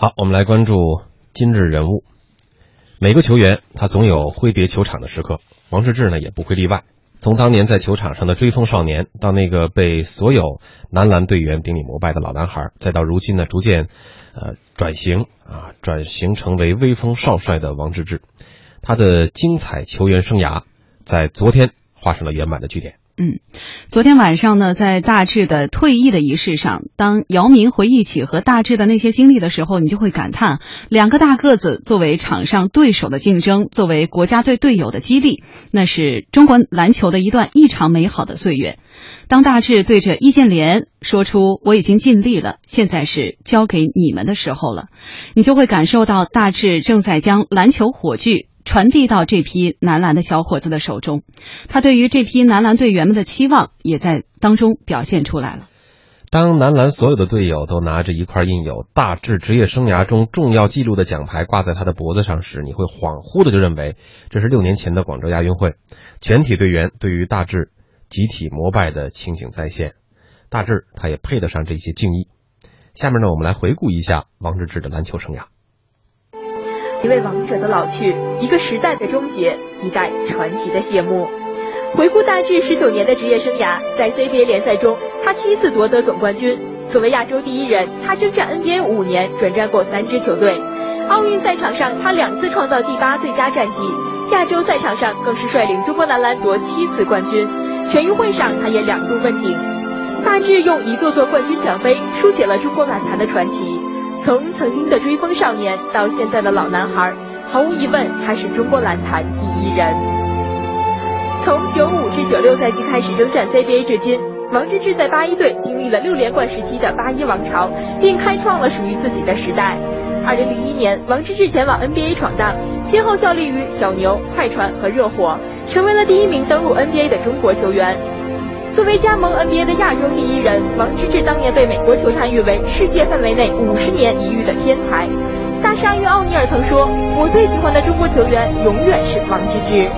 好，我们来关注今日人物。每个球员他总有挥别球场的时刻，王治郅呢也不会例外。从当年在球场上的追风少年，到那个被所有男篮队员顶礼膜拜的老男孩，再到如今呢逐渐，呃转型啊转型成为威风少帅的王治郅，他的精彩球员生涯在昨天画上了圆满的句点。嗯，昨天晚上呢，在大志的退役的仪式上，当姚明回忆起和大志的那些经历的时候，你就会感叹，两个大个子作为场上对手的竞争，作为国家队队友的激励，那是中国篮球的一段异常美好的岁月。当大志对着易建联说出“我已经尽力了，现在是交给你们的时候了”，你就会感受到大志正在将篮球火炬。传递到这批男篮的小伙子的手中，他对于这批男篮队员们的期望也在当中表现出来了。当男篮所有的队友都拿着一块印有大志职业生涯中重要记录的奖牌挂在他的脖子上时，你会恍惚的就认为这是六年前的广州亚运会，全体队员对于大志集体膜拜的情景再现。大志他也配得上这些敬意。下面呢，我们来回顾一下王治郅的篮球生涯。一位王者的老去，一个时代的终结，一代传奇的谢幕。回顾大致十九年的职业生涯，在 CBA 联赛中，他七次夺得总冠军。作为亚洲第一人，他征战 NBA 五年，转战过三支球队。奥运赛场上，他两次创造第八最佳战绩；亚洲赛场上，更是率领中国男篮夺七次冠军。全运会上，他也两度问鼎。大致用一座座冠军奖杯，书写了中国篮坛的传奇。从曾经的追风少年到现在的老男孩，毫无疑问，他是中国篮坛第一人。从九五至九六赛季开始征战 CBA 至今，王治郅在八一队经历了六连冠时期的八一王朝，并开创了属于自己的时代。二零零一年，王治郅前往 NBA 闯荡，先后效力于小牛、快船和热火，成为了第一名登陆 NBA 的中国球员。作为加盟 NBA 的亚洲第一人，王治郅当年被美国球坛誉为世界范围内五十年一遇的天才。大鲨鱼奥尼尔曾说：“我最喜欢的中国球员永远是王治郅。”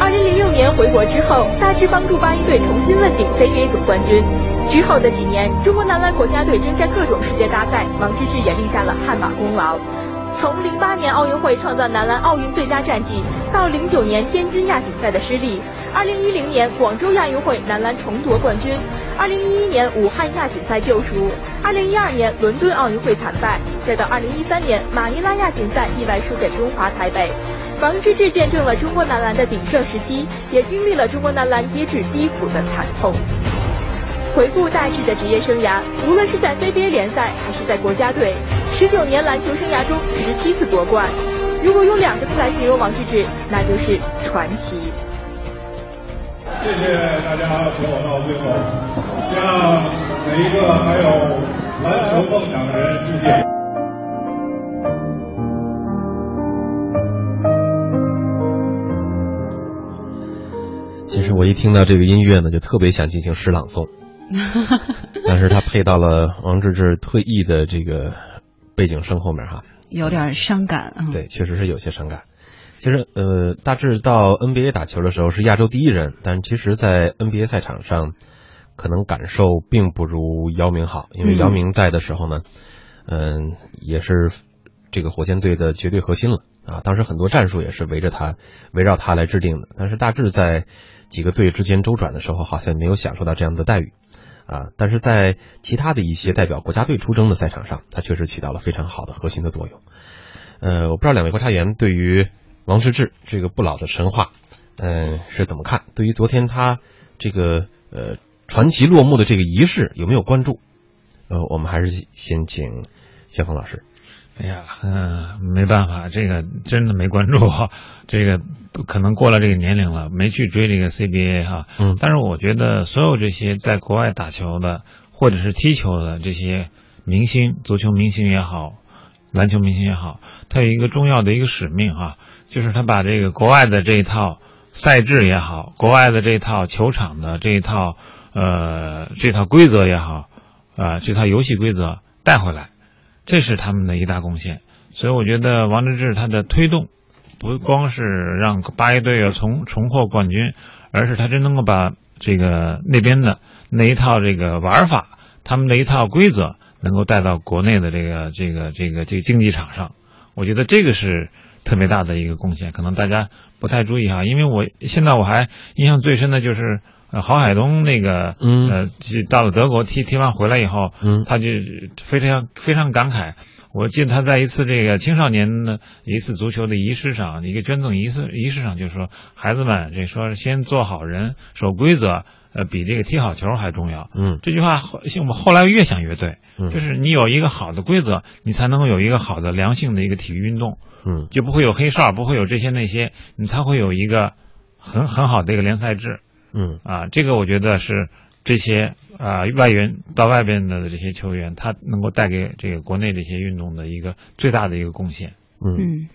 二零零六年回国之后，大致帮助八一队重新问鼎 CBA 总冠军。之后的几年，中国男篮国家队征战各种世界大赛，王治郅也立下了汗马功劳。从零八年奥运会创造男篮奥运最佳战绩，到零九年天津亚锦赛的失利，二零一零年广州亚运会男篮重夺冠军，二零一一年武汉亚锦赛救赎，二零一二年伦敦奥运会惨败，再到二零一三年马尼拉亚锦赛意外输给中华台北，王治郅见证了中国男篮的鼎盛时期，也经历了中国男篮跌至低谷的惨痛。回顾大致的职业生涯，无论是在 CBA 联赛还是在国家队，十九年篮球生涯中十七次夺冠。如果用两个字来形容王治郅，那就是传奇。谢谢大家陪我到最后，向每一个还有篮球梦想的人致敬。其实我一听到这个音乐呢，就特别想进行诗朗诵。但是他配到了王治郅退役的这个背景声后面哈，有点伤感啊。对，确实是有些伤感。其实呃，大致到 NBA 打球的时候是亚洲第一人，但其实，在 NBA 赛场上，可能感受并不如姚明好，因为姚明在的时候呢，嗯，也是这个火箭队的绝对核心了啊。当时很多战术也是围着他，围绕他来制定的。但是大致在几个队之间周转的时候，好像没有享受到这样的待遇。啊，但是在其他的一些代表国家队出征的赛场上，他确实起到了非常好的核心的作用。呃，我不知道两位观察员对于王治郅这个不老的神话，嗯，是怎么看？对于昨天他这个呃传奇落幕的这个仪式有没有关注？呃，我们还是先请先锋老师。哎呀，嗯，没办法，这个真的没关注，这个可能过了这个年龄了，没去追这个 CBA 哈。嗯。但是我觉得，所有这些在国外打球的或者是踢球的这些明星，足球明星也好，篮球明星也好，他有一个重要的一个使命哈，就是他把这个国外的这一套赛制也好，国外的这套球场的这一套呃这套规则也好，啊这套游戏规则带回来。这是他们的一大贡献，所以我觉得王治郅他的推动，不光是让八一队要重重获冠军，而是他真能够把这个那边的那一套这个玩法，他们的一套规则能够带到国内的这个这个这个这个竞技场上，我觉得这个是特别大的一个贡献。可能大家不太注意哈，因为我现在我还印象最深的就是呃郝海东那个嗯。呃到了德国踢踢完回来以后，嗯。他就非常非常感慨。我记得他在一次这个青少年的一次足球的仪式上，一个捐赠仪式仪式上就说，孩子们，这说先做好人，守规则，呃，比这个踢好球还重要。嗯。这句话后我们后来越想越对，嗯。就是你有一个好的规则，你才能够有一个好的良性的一个体育运动，嗯。就不会有黑哨，不会有这些那些，你才会有一个很很好的一个联赛制嗯啊。这个我觉得是这些啊外援到外边的这些球员，他能够带给这个国内这些运动的一个最大的一个贡献。嗯嗯，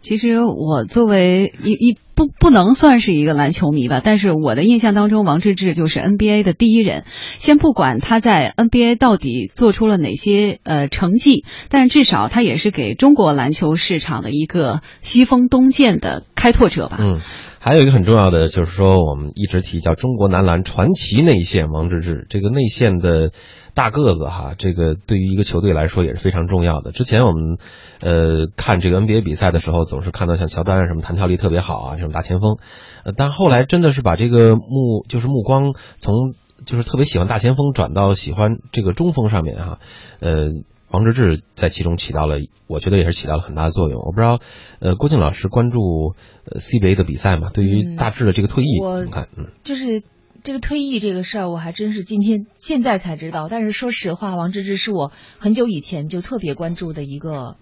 其实我作为一一不不能算是一个篮球迷吧，但是我的印象当中，王治郅就是 NBA 的第一人。先不管他在 NBA 到底做出了哪些呃成绩，但至少他也是给中国篮球市场的一个西风东渐的开拓者吧。嗯，还有一个很重要的就是说，我们一直提叫中国男篮传奇内线王治郅，这个内线的大个子哈，这个对于一个球队来说也是非常重要的。之前我们呃看这个 NBA 比赛的时候，总是看到像乔丹啊什么弹跳力特别好啊，这种大前锋，呃，但后来真的是把这个目就是目光从就是特别喜欢大前锋转到喜欢这个中锋上面哈，呃。王治郅在其中起到了，我觉得也是起到了很大的作用。我不知道，呃，郭靖老师关注呃 CBA 的比赛嘛？对于嗯大致的这个退役我怎么看？嗯就是这个退役这个事儿，我还真是今天现在才知道。但是说实话，王治郅是我很久以前就特别关注的一个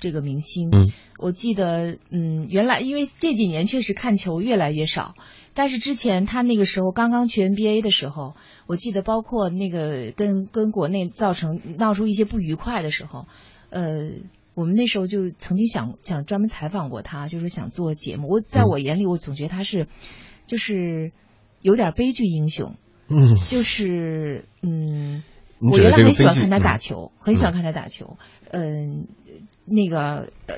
这个明星。嗯，我记得，嗯，原来因为这几年确实看球越来越少，但是之前他那个时候刚刚去 NBA 的时候，我记得包括那个跟跟国内造成闹出一些不愉快的时候，呃。我们那时候就曾经想想专门采访过他，就是想做节目。我在嗯我眼里，我总觉得他是，就是有点悲剧英雄，嗯，就是嗯，我原来很喜欢看他打嗯球，很喜欢看他打球。嗯，那个，呃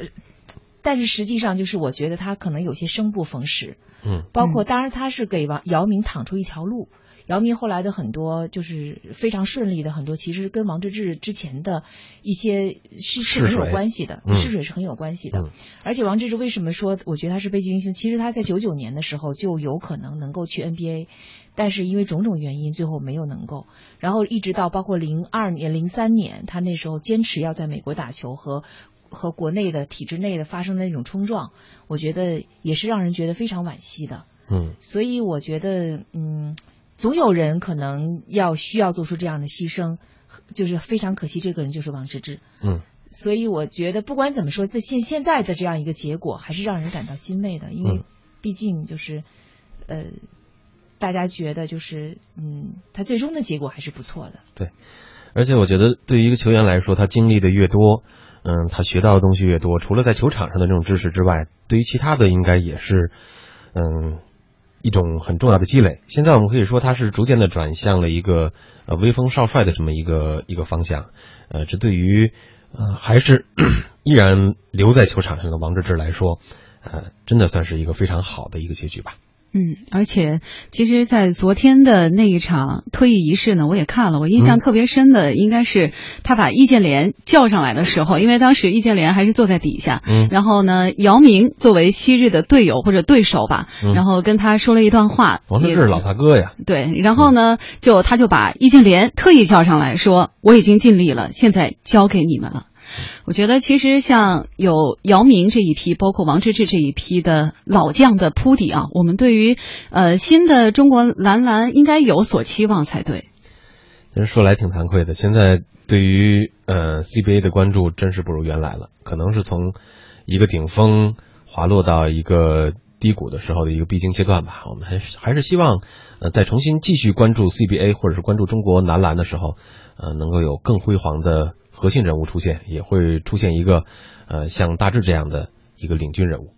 但是实际上就是我觉得他可能有些生不逢时，嗯包括当然他是给王姚明躺出一条路。姚明后来的很多就是非常顺利的很多，其实跟王治郅之前的一些是是很有关系的，嗯试水是很有关系的。嗯而且王治郅为什么说我觉得他是悲剧英雄？其实他在九九年的时候就有可能能够去 NBA，但是因为种种原因最后没有能够。然后一直到包括零二年、零三年，他那时候坚持要在美国打球和和国内的体制内的发生的那种冲撞，我觉得也是让人觉得非常惋惜的。嗯所以我觉得，嗯，总有人可能要需要做出这样的牺牲，就是非常可惜，这个人就是王治郅。嗯所以我觉得，不管怎么说，在现现在的这样一个结果，还是让人感到欣慰的，因为嗯毕竟就是，呃，大家觉得就是，嗯，他最终的结果还是不错的。对而且我觉得对于一个球员来说，他经历的越多，嗯，他学到的东西越多，除了在球场上的这种知识之外，对于其他的应该也是，嗯，一种很重要的积累。现在我们可以说他是逐渐的转向了一个呃威风少帅的这么一个一个方向，呃，这对于呃还是 依然留在球场上的王治郅来说，呃，真的算是一个非常好的一个结局吧。嗯，而且其实，在昨天的那一场退役仪式呢，我也看了，我印象嗯。特别深的应该是他把易建联叫上来的时候，因为当时易建联还是坐在底下，嗯。然后呢，姚明作为昔日的队友或者对手吧，嗯。然后跟他说了一段话，也王治郅老大哥呀，对，然后呢，就他就把易建联特意叫上来说：“我已经尽力了，现在交给你们了。”我觉得其实像有姚明这一批，包括王治郅这一批的老将的铺底啊，我们对于呃新的中国男篮应该有所期望才对。其实说来挺惭愧的，现在对于呃 CBA 的关注真是不如原来了，可能是从一个顶峰滑落到一个低谷的时候的一个必经阶段吧。我们还是还是希望，呃，再重新继续关注 CBA 或者是关注中国男篮的时候，呃，能够有更辉煌的核心人物出现，也会出现一个呃像大志这样的一个领军人物。